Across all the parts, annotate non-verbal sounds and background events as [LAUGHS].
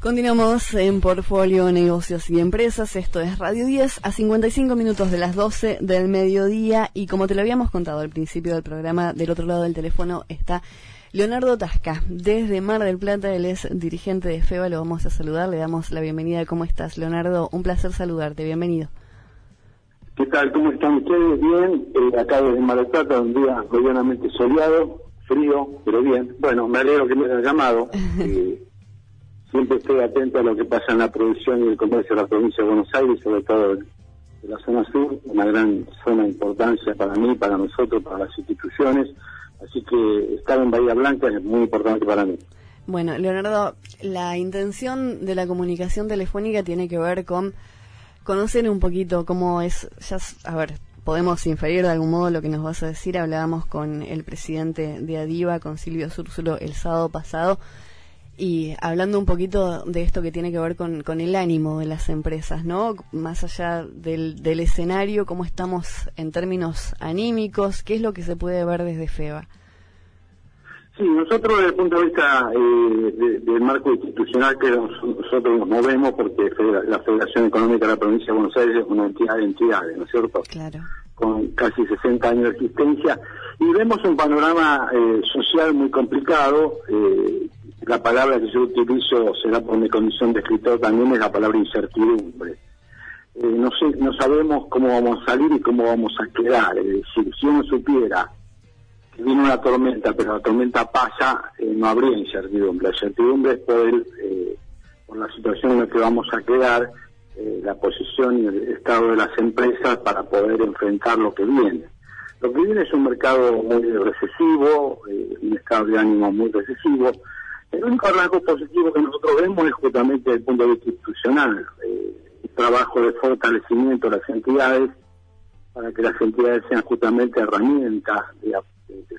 Continuamos en Portfolio, Negocios y Empresas. Esto es Radio 10 a 55 minutos de las 12 del mediodía. Y como te lo habíamos contado al principio del programa, del otro lado del teléfono está Leonardo Tasca, desde Mar del Plata. Él es dirigente de FEBA. Lo vamos a saludar. Le damos la bienvenida. ¿Cómo estás, Leonardo? Un placer saludarte. Bienvenido. ¿Qué tal? ¿Cómo están ustedes? Bien. Eh, acá desde Mar del Plata, un día medianamente soleado, frío, pero bien. Bueno, me alegro que me hayan llamado. Eh, [LAUGHS] siempre estoy atento a lo que pasa en la producción y el comercio de la provincia de Buenos Aires, sobre todo de la zona sur, una gran zona de importancia para mí, para nosotros, para las instituciones. Así que estar en Bahía Blanca es muy importante para mí. Bueno, Leonardo, la intención de la comunicación telefónica tiene que ver con conocer un poquito cómo es, ya, a ver, podemos inferir de algún modo lo que nos vas a decir. Hablábamos con el presidente de Adiva, con Silvio Súrzulo, el sábado pasado y hablando un poquito de esto que tiene que ver con, con el ánimo de las empresas, ¿no? Más allá del, del, escenario, cómo estamos en términos anímicos, qué es lo que se puede ver desde FEBA. Sí, nosotros desde el punto de vista eh, del marco institucional que nosotros nos movemos, porque la Federación Económica de la Provincia de Buenos Aires es una entidad de entidades, ¿no es cierto? Claro. Con casi 60 años de existencia, y vemos un panorama eh, social muy complicado, eh, la palabra que yo utilizo, será por mi condición de escritor también, es la palabra incertidumbre. Eh, no, sé, no sabemos cómo vamos a salir y cómo vamos a quedar. Si uno supiera que viene una tormenta, pero la tormenta pasa, eh, no habría incertidumbre. La incertidumbre es poder, eh, por la situación en la que vamos a quedar, la posición y el estado de las empresas para poder enfrentar lo que viene. Lo que viene es un mercado muy recesivo, un estado de ánimo muy recesivo, el único rasgo positivo que nosotros vemos es justamente el punto de vista institucional, eh, el trabajo de fortalecimiento de las entidades para que las entidades sean justamente herramientas de,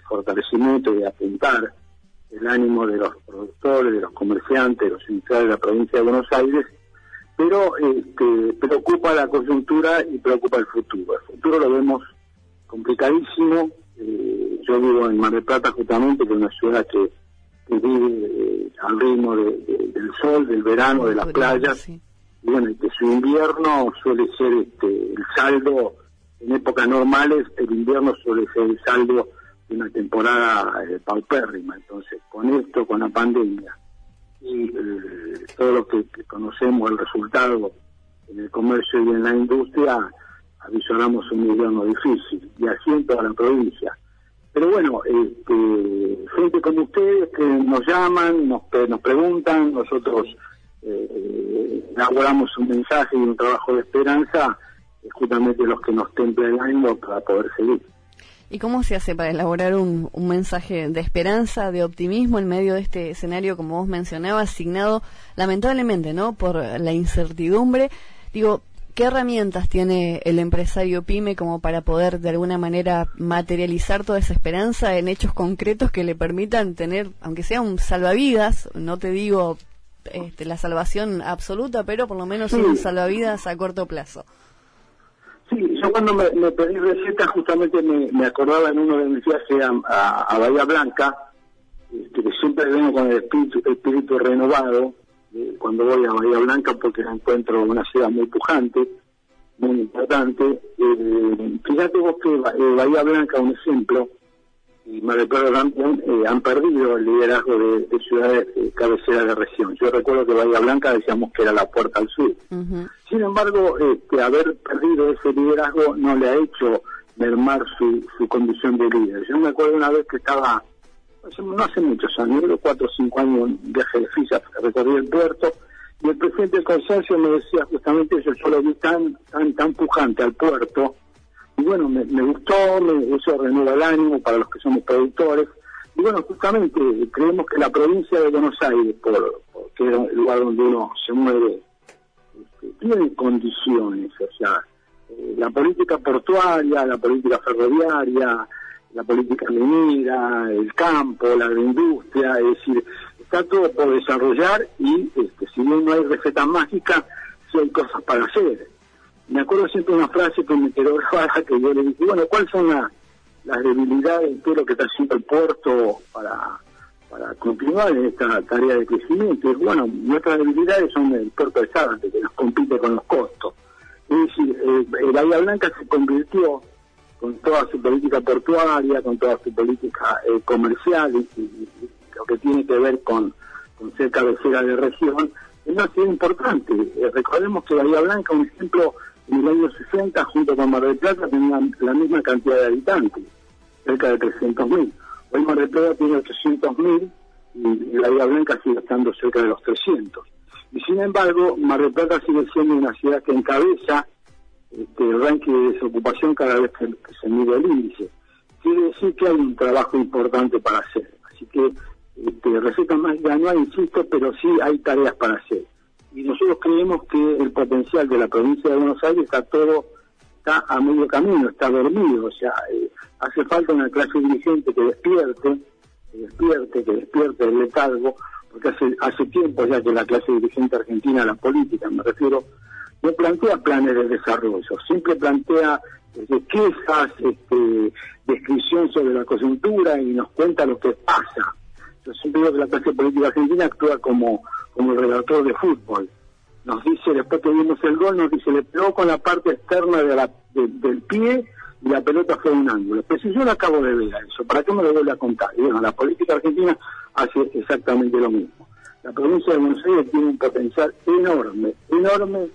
fortalecimiento y de apuntar el ánimo de los productores, de los comerciantes, de los industriales de la provincia de Buenos Aires, pero este, preocupa la coyuntura y preocupa el futuro. El futuro lo vemos complicadísimo. Eh, yo vivo en Mar del Plata justamente, que es una ciudad que vivir eh, al ritmo del sol, del verano, de las playas. Y bueno, que su invierno suele ser este, el saldo, en épocas normales, el invierno suele ser el saldo de una temporada eh, paupérrima. Entonces, con esto, con la pandemia y eh, todo lo que, conocemos, el resultado en el comercio y en la industria, avisoramos un invierno difícil. Y así en toda la provincia. Pero bueno, este, gente como ustedes que nos llaman, nos, nos preguntan, nosotros eh, elaboramos un mensaje y un trabajo de esperanza, justamente los que nos templa el ánimo para poder seguir. ¿Y cómo se hace para elaborar un, un, mensaje de esperanza, de optimismo en medio de este escenario, como vos mencionabas, asignado lamentablemente, ¿no? Por la incertidumbre. Digo, ¿Qué herramientas tiene el empresario pyme como para poder de alguna manera materializar toda esa esperanza en hechos concretos que le permitan tener, aunque sea un salvavidas, no te digo este, la salvación absoluta, pero por lo menos un salvavidas a corto plazo? Sí, yo cuando me, pedí receta justamente me, acordaba en uno de mis viajes a, Bahía Blanca, este, que siempre vengo con el espíritu, espíritu renovado, eh, cuando voy a Bahía Blanca porque encuentro una ciudad muy pujante, muy importante. Eh, fíjate vos que eh, Bahía Blanca, un ejemplo, y Mar del Plata también, han perdido el liderazgo de, ciudades cabeceras de región. Yo recuerdo que Bahía Blanca decíamos que era la puerta al sur. Sin embargo, este, haber perdido ese liderazgo no le ha hecho mermar su, su condición de líder. Yo me acuerdo una vez que estaba no hace muchos años, cuatro o cinco años, viaje de FISA, recorrí el puerto, y el presidente del consorcio me decía justamente eso, yo lo vi tan, tan, tan pujante al puerto, y bueno, me, gustó, eso renueva el ánimo para los que somos productores, y bueno, justamente creemos que la provincia de Buenos Aires, por, porque es el lugar donde uno se mueve, este, tiene condiciones, o sea, eh, la política portuaria, la política ferroviaria, la política minera, el campo, la agroindustria, es decir, está todo por desarrollar y este, si bien no hay receta mágica, sí hay cosas para hacer. Me acuerdo siempre una frase que me quedó grabada que yo le dije, bueno, ¿cuáles son las debilidades lo que está haciendo el puerto para, para continuar en esta tarea de crecimiento. Y bueno, nuestras debilidades son el puerto de Zárate, que nos compite con los costos. Es decir, eh, Bahía Blanca se convirtió con toda su política portuaria, con toda su política eh, comercial y, lo que tiene que ver con, con ser cabecera de región, es una ciudad importante. Eh, recordemos que Bahía Blanca, un ejemplo, en el año 60, junto con Mar del Plata, tenía la misma cantidad de habitantes, cerca de 300.000. Hoy Mar del Plata tiene 800.000 y, y Bahía Blanca sigue estando cerca de los 300. Y sin embargo, Mar del Plata sigue siendo una ciudad que encabeza este, el ranking de desocupación cada vez que, se mide el índice. Quiere decir que hay un trabajo importante para hacer. Así que este, recetas mágicas no hay, insisto, pero sí hay tareas para hacer. Y nosotros creemos que el potencial de la provincia de Buenos Aires está todo, está a medio camino, está dormido. O sea, eh, hace falta una clase dirigente que despierte, que despierte, que despierte el letargo, porque hace, hace tiempo ya que la clase dirigente argentina, la política, me refiero, no plantea planes de desarrollo, siempre plantea este, quejas, este, descripción sobre la coyuntura y nos cuenta lo que pasa. Yo siempre digo que la clase política argentina actúa como, como el relator de fútbol. Nos dice, después que vimos el gol, nos dice, le pegó con la parte externa de la, del pie y la pelota fue un ángulo. Pero si yo lo acabo de ver eso, ¿para qué me lo vuelve a contar? Y bueno, la política argentina hace exactamente lo mismo. La provincia de Buenos Aires tiene un potencial enorme, enorme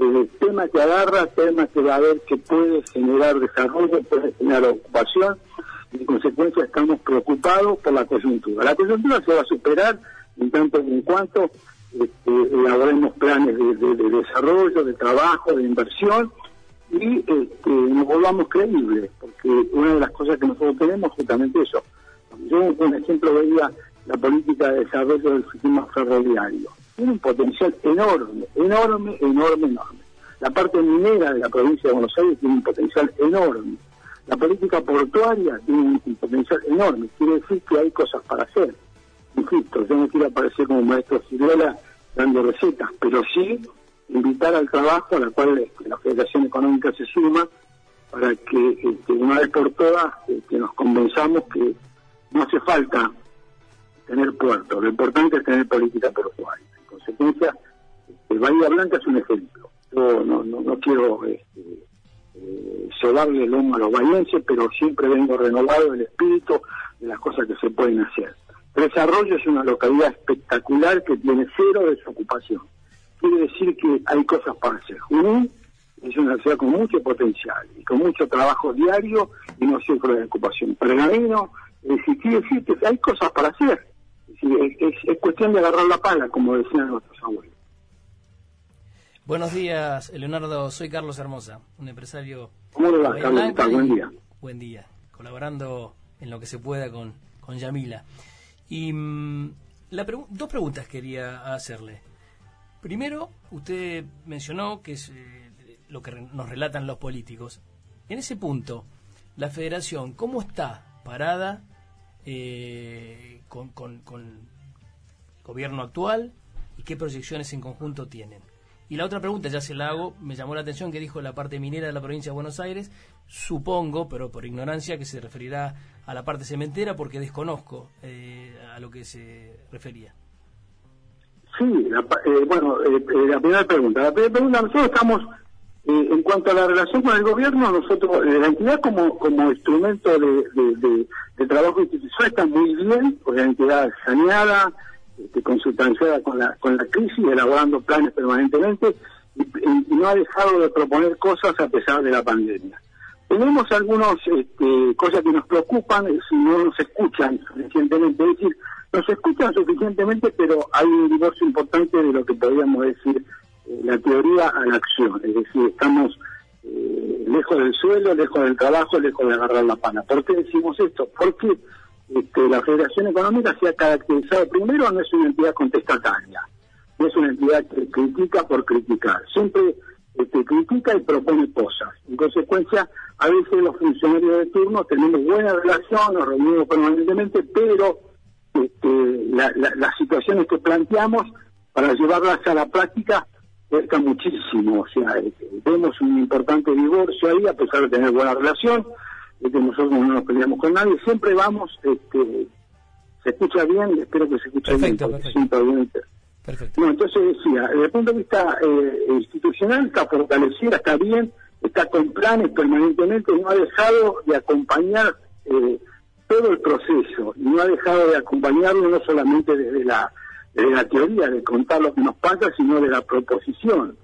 eh, tema que agarra, tema que va a ver que puede generar desarrollo, puede generar ocupación, y en consecuencia estamos preocupados por la coyuntura. La coyuntura se va a superar en tanto en cuanto este, elaboremos planes de, desarrollo, de trabajo, de inversión, y este, nos volvamos creíbles, porque una de las cosas que nosotros tenemos es justamente eso. Yo, un ejemplo, veía la política de desarrollo del sistema ferroviario tiene un potencial enorme, enorme, enorme, enorme. La parte minera de la provincia de Buenos Aires tiene un potencial enorme. La política portuaria tiene un potencial enorme. Quiere decir que hay cosas para hacer. Insisto, yo no quiero aparecer como maestro Ciruela dando recetas, pero sí invitar al trabajo a la cual este, la Federación Económica se suma para que este, una vez por todas este, nos convenzamos que no hace falta tener puerto, lo importante es tener política portuaria consecuencia, este, Bahía Blanca es un ejemplo. Yo no, no, quiero este, eh, el lomo a los bahienses, pero siempre vengo renovado el espíritu de las cosas que se pueden hacer. Desarrollo es una localidad espectacular que tiene cero desocupación. Quiere decir que hay cosas para hacer. Junín es una ciudad con mucho potencial y con mucho trabajo diario y no sufre de ocupación. Pergamino, es quiere decir hay cosas para hacer es, cuestión de agarrar la pala, como decían nuestros abuelos. Buenos días, Leonardo. Soy Carlos Hermosa, un empresario. ¿Cómo le va, Carlos? Buen día. Buen día. Colaborando en lo que se pueda con, con Yamila. Y mm, la dos preguntas quería hacerle. Primero, usted mencionó que es eh, lo que nos relatan los políticos. En ese punto, la federación, ¿cómo está parada eh, con, con, el gobierno actual y qué proyecciones en conjunto tienen. Y la otra pregunta, ya se la hago, me llamó la atención que dijo la parte minera de la provincia de Buenos Aires, supongo, pero por ignorancia, que se referirá a la parte cementera porque desconozco eh, a lo que se refería. Sí, eh, bueno, eh, la primera pregunta. La primera pregunta, nosotros estamos eh, en cuanto a la relación con el gobierno, nosotros, eh, la entidad como, como instrumento de, trabajo institucional está muy bien, porque la entidad saneada, este, consultanciada con la, con la crisis, elaborando planes permanentemente, y, no ha dejado de proponer cosas a pesar de la pandemia. Tenemos algunas este, cosas que nos preocupan si no nos escuchan suficientemente, es decir, nos escuchan suficientemente, pero hay un divorcio importante de lo que podríamos decir la teoría a la acción, es decir, estamos eh, lejos del suelo, lejos del trabajo, lejos de agarrar la pana. ¿Por qué decimos esto? Porque este, la Federación Económica se ha caracterizado, primero, no es una entidad contestataria, no es una entidad que critica por criticar, siempre este, critica y propone cosas. En consecuencia, a veces los funcionarios de turno tenemos buena relación, nos reunimos permanentemente, pero este, las situaciones que planteamos, para llevarlas a la práctica, cuesta muchísimo, o sea, eh, vemos un importante divorcio ahí, a pesar de tener buena relación, que nosotros no nos peleamos con nadie, siempre vamos este, ¿Se escucha bien? Espero que se escuche bien. Perfecto. Bien. Perfecto. No, entonces decía, desde el punto de vista eh, institucional está fortalecida, está bien, está con planes permanentemente, no ha dejado de acompañar eh, todo el proceso no ha dejado de acompañarlo no solamente desde la, desde la teoría de contar lo que nos pasa, sino de la proposición.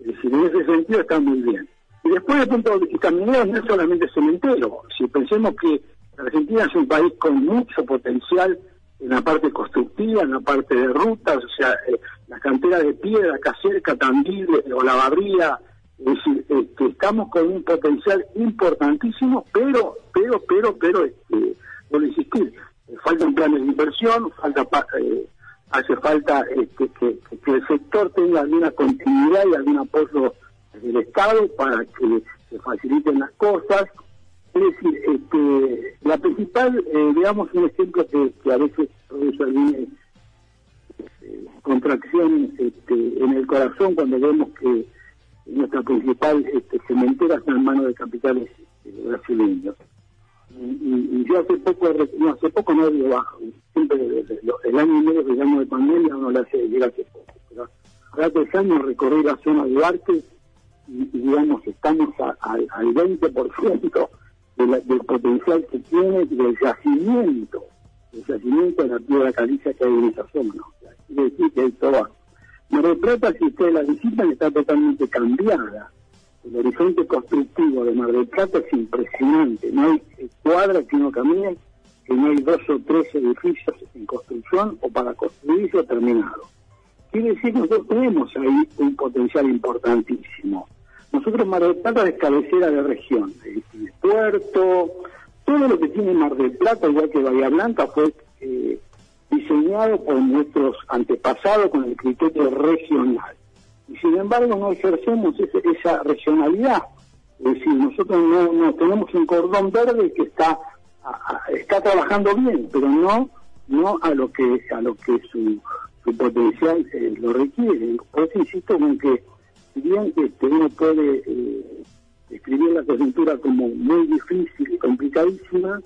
Es decir, en ese sentido está muy bien. Y después, de punto de vista minero, no es solamente cementero. Si pensemos que Argentina es un país con mucho potencial en la parte constructiva, en la parte de rutas, o sea, eh, la cantera de piedra acá cerca, también, o la barría, es decir, este, estamos con un potencial importantísimo, pero, pero, pero, pero, este, a insistir, faltan planes de inversión, falta eh, hace falta este, que, el sector tenga alguna continuidad y algún apoyo del Estado para que se faciliten las cosas. Es decir, este, la principal, eh, digamos, un ejemplo que, a veces produce alguna este, contracción este, en el corazón cuando vemos que nuestra principal este, cementera está en manos de capitales este, brasileños. Y, yo hace poco, no hace poco no digo bajo, siempre el año y medio que llamo de pandemia uno le hace llega hace poco. Pero hace tres años recorrí la zona de Arte y, digamos estamos al 20% del potencial que tiene del yacimiento, el yacimiento de la piedra caliza que hay en esa zona. ¿no? quiere decir que hay toda Mar del Plata, si ustedes la visitan, está totalmente cambiada. El horizonte constructivo de Mar del Plata es impresionante. No hay cuadra que uno camine que no hay dos o tres edificios en construcción o para construirse terminado. Quiere decir que nosotros tenemos ahí un potencial importantísimo. Nosotros Mar del Plata es cabecera de región, es puerto, todo lo que tiene Mar del Plata, igual que Bahía Blanca, fue eh, diseñado por nuestros antepasados con el criterio regional. Y sin embargo no ejercemos esa regionalidad. Es decir, nosotros no, tenemos un cordón verde que está está trabajando bien, pero no no a lo que a lo que su, su potencial eh, lo requiere. Por eso insisto con que si bien este, uno puede eh, escribir la coyuntura como muy difícil y complicadísima,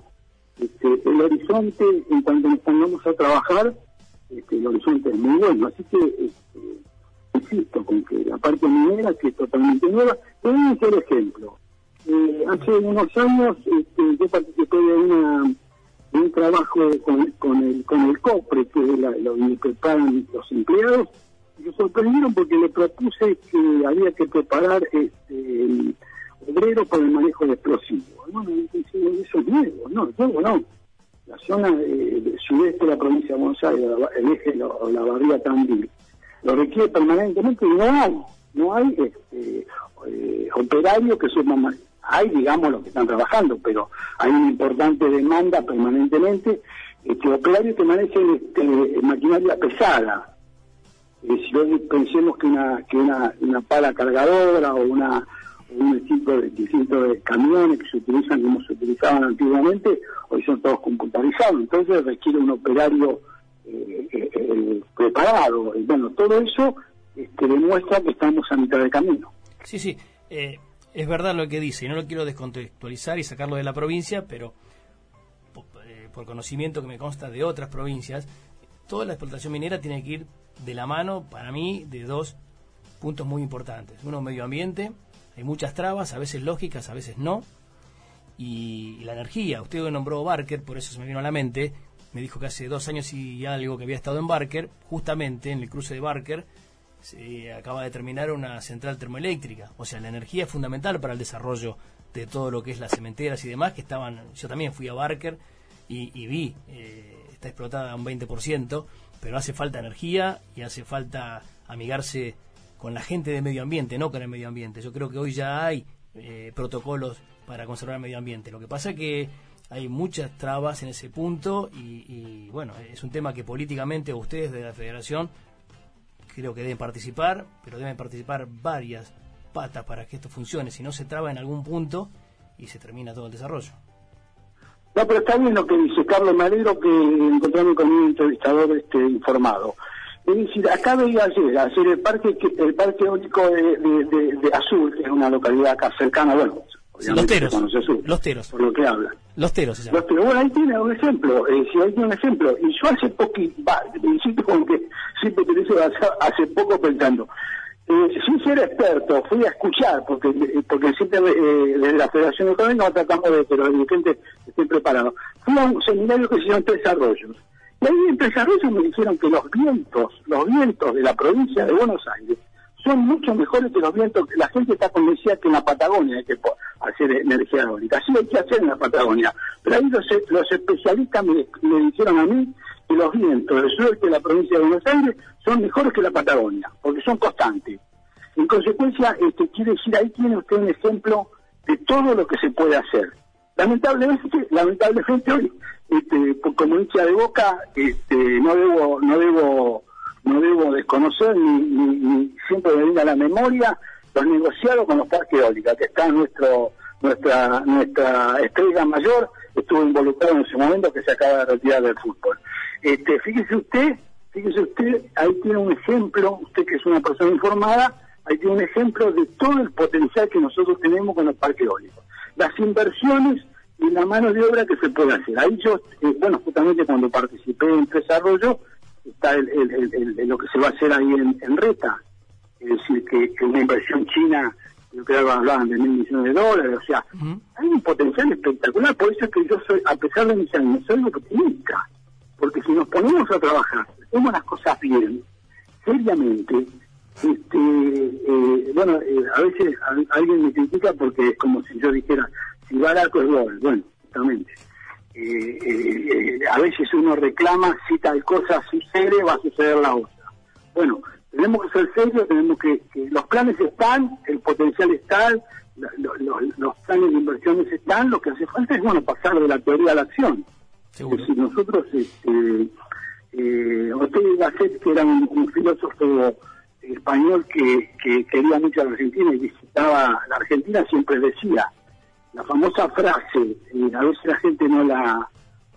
este, el horizonte, en cuanto nos pongamos a trabajar, este, el horizonte es muy bueno. Así que, este, insisto, con que la parte minera, que es totalmente nueva, te voy a hacer ejemplo. Eh, hace unos años este, yo participé de, una, un trabajo con, con, el, con el COPRE, que es lo que preparan los empleados, y me sorprendieron porque le propuse que había que preparar este, obrero para el manejo de explosivos. Bueno, eso es nuevo, no, nuevo no. La zona sudeste de la provincia de Buenos Aires, el eje, la, la barría Tandil, lo requiere permanentemente. Y no hay, no hay este, eh, operarios que suman hay digamos los que están trabajando, pero hay una importante demanda permanentemente, este, operarios que manejen este, maquinaria pesada. si hoy pensemos que una, que una, una pala cargadora o una un tipo de distintos de camiones que se utilizan como se utilizaban antiguamente, hoy son todos computarizados, entonces requiere un operario eh, eh, eh preparado. Bueno, todo eso este, demuestra que estamos a mitad de camino. Sí, sí, eh, es verdad lo que dice, y no lo quiero descontextualizar y sacarlo de la provincia, pero por conocimiento que me consta de otras provincias, toda la explotación minera tiene que ir de la mano, para mí, de dos puntos muy importantes. Uno, medio ambiente, hay muchas trabas, a veces lógicas, a veces no. Y, la energía, usted nombró Barker, por eso se me vino a la mente, me dijo que hace dos años y algo que había estado en Barker, justamente en el cruce de Barker, se acaba de terminar una central termoeléctrica. O sea, la energía es fundamental para el desarrollo de todo lo que es las cementeras y demás, que estaban, yo también fui a Barker y, vi, eh, está explotada un 20%, pero hace falta energía y hace falta amigarse con la gente de medio ambiente, no con el medio ambiente. Yo creo que hoy ya hay eh, protocolos para conservar el medio ambiente. Lo que pasa es que hay muchas trabas en ese punto y, bueno, es un tema que políticamente ustedes de la federación creo que deben participar, pero deben participar varias patas para que esto funcione, si no se traba en algún punto y se termina todo el desarrollo. No, pero está bien lo que dice Carlos Madero, que encontramos con un entrevistador este, informado. Es decir, acá veía ayer, ayer el parque el parque eólico de, Azul, que es una localidad acá cercana, bueno, los teros. Los teros. Por lo que habla. Los teros, se. Los teros. Bueno, ahí tiene un ejemplo. Eh, si ahí tiene un ejemplo. Y yo hace poco, insisto con que siempre te dice hace poco pensando. Eh, sin ser experto, fui a escuchar, porque eh, porque siempre eh, desde la Federación Económica tratamos de que los dirigentes estén preparados. Fui a un seminario que se llama Tres Arroyos. Y ahí en Tres Arroyos me dijeron que los vientos, los vientos de la provincia de Buenos Aires, son mucho mejores que los vientos. La gente está convencida que en la Patagonia hay que hacer energía eólica. Sí hay que hacer en la Patagonia. Pero ahí los, los especialistas me, dijeron a mí que los vientos del sur de la provincia de Buenos Aires son mejores que la Patagonia, porque son constantes. En consecuencia, este, quiere decir, ahí tiene usted un ejemplo de todo lo que se puede hacer. Lamentablemente, lamentablemente hoy, este, como hincha de boca, este, no debo, no debo no debo desconocer ni, siempre me viene a la memoria los negociados con los parques eólicos, que está nuestro nuestra nuestra estrella mayor estuvo involucrado en ese momento que se acaba de retirar del fútbol. Este, fíjese usted, fíjese usted, ahí tiene un ejemplo, usted que es una persona informada, ahí tiene un ejemplo de todo el potencial que nosotros tenemos con los parques eólicos. Las inversiones y la mano de obra que se puede hacer. Ahí yo, eh, bueno, justamente cuando participé en desarrollo, está el, lo que se va a hacer ahí en, Reta, es decir, que, una inversión china, yo creo que hablaban de mil millones de dólares, o sea, hay un potencial espectacular, por eso es que yo soy, a pesar de mis años, soy optimista, porque si nos ponemos a trabajar, hacemos las cosas bien, seriamente, este, eh, bueno, eh, a veces alguien me critica porque es como si yo dijera, si barato es gol, bueno, justamente eh, eh, a veces uno reclama si tal cosa sucede, va a suceder la otra. Bueno, tenemos que ser serios, tenemos que, los planes están, el potencial está, los planes de inversiones están, lo que hace falta es bueno pasar de la teoría a la acción. Si nosotros, este, eh, Ortega Gasset, que era un, filósofo español que, que quería mucho a la Argentina y visitaba la Argentina, siempre decía, la famosa frase, y a veces la gente no la,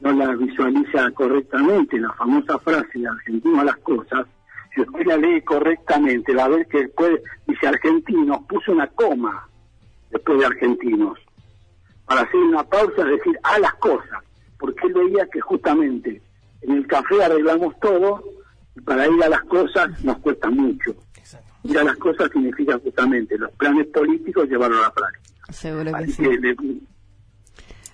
no la visualiza correctamente, la famosa frase de argentino a las cosas, si usted la lee correctamente, va a ver que después dice argentinos, puso una coma después de argentinos, para hacer una pausa, decir, a las cosas, porque él veía que justamente en el café arreglamos todo y para ir a las cosas nos cuesta mucho. Ir a las cosas significa justamente los planes políticos llevarlo a la práctica. Seguro que sí.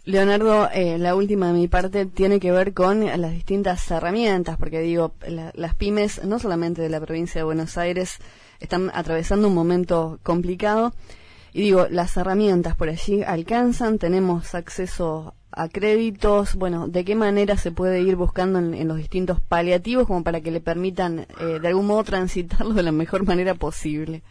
Leonardo, eh, la última de mi parte tiene que ver con las distintas herramientas, porque digo, las pymes, no solamente de la provincia de Buenos Aires, están atravesando un momento complicado. Y digo, las herramientas por allí alcanzan, tenemos acceso a créditos, bueno, ¿de qué manera se puede ir buscando en, los distintos paliativos como para que le permitan eh, de algún modo transitarlo de la mejor manera posible?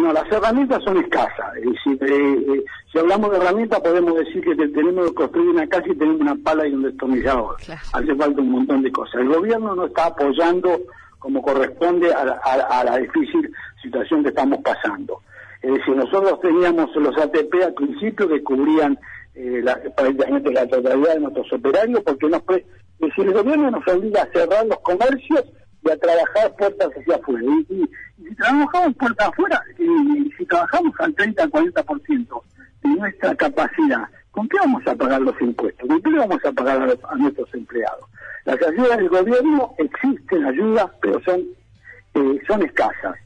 No, las herramientas son escasas. Es decir, eh, eh, si hablamos de herramientas, podemos decir que tenemos que construir una casa y tenemos una pala y un destornillador. Hace falta un montón de cosas. El gobierno no está apoyando como corresponde a, la difícil situación que estamos pasando. Es decir, nosotros teníamos los ATP al principio que cubrían eh, la, prácticamente la totalidad de nuestros operarios, porque nos, es decir, el gobierno nos obliga a cerrar los comercios y a trabajar puertas hacia afuera. Y, si trabajamos puertas afuera, y, si trabajamos al 30-40% de nuestra capacidad, ¿con qué vamos a pagar los impuestos? ¿Con qué le vamos a pagar a, nuestros empleados? Las ayudas del gobierno existen ayudas, pero son, eh, son escasas.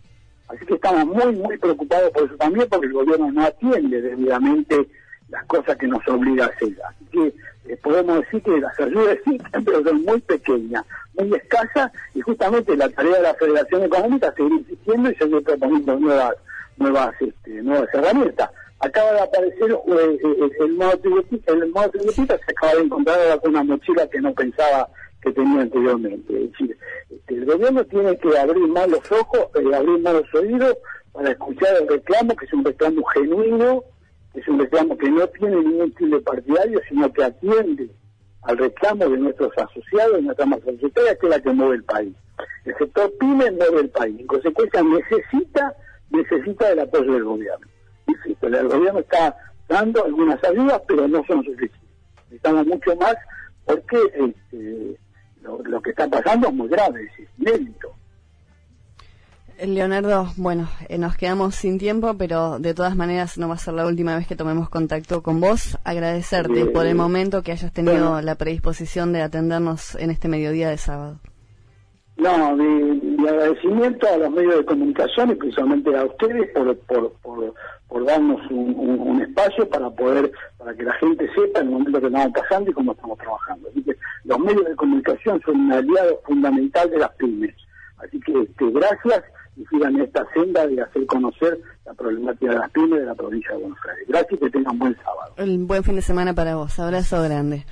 Así que estamos muy, muy preocupados por eso también, porque el gobierno no atiende debidamente las cosas que nos obliga a hacer. Así que eh, podemos decir que las ayudas existen, [LAUGHS] pero son muy pequeñas, muy escasas, y justamente la tarea de la Federación Económica es seguir insistiendo y seguir proponiendo nuevas, nuevas, este, nuevas herramientas. Acaba de aparecer eh, eh, el, modo tributista, el modo tributista se acaba de encontrar con una mochila que no pensaba que tenía anteriormente. Es decir, este, el gobierno tiene que abrir más los ojos, abrir más los oídos para escuchar el reclamo, que es un reclamo genuino, es un reclamo que no tiene ningún estilo partidario, sino que atiende al reclamo de nuestros asociados, de nuestra macrosecretaria, que es la que mueve el país. El sector PYME mueve el país. En consecuencia, necesita necesita el apoyo del gobierno. el gobierno está dando algunas ayudas, pero no son suficientes. Necesitamos mucho más porque este, lo, que está pasando es muy grave, es inédito. Leonardo, bueno, eh, nos quedamos sin tiempo, pero de todas maneras no va a ser la última vez que tomemos contacto con vos. Agradecerte por el momento que hayas tenido la predisposición de atendernos en este mediodía de sábado. No, mi, agradecimiento a los medios de comunicación y principalmente a ustedes por, por, por, darnos un, espacio para poder, para que la gente sepa el momento que estamos pasando y cómo estamos trabajando. Así que los medios de comunicación son un aliado fundamental de las pymes. Así que este, gracias y sigan esta senda de hacer conocer la problemática de las pymes de la provincia de Buenos Aires. Gracias y que tengan buen sábado. Un buen fin de semana para vos. Abrazo grande.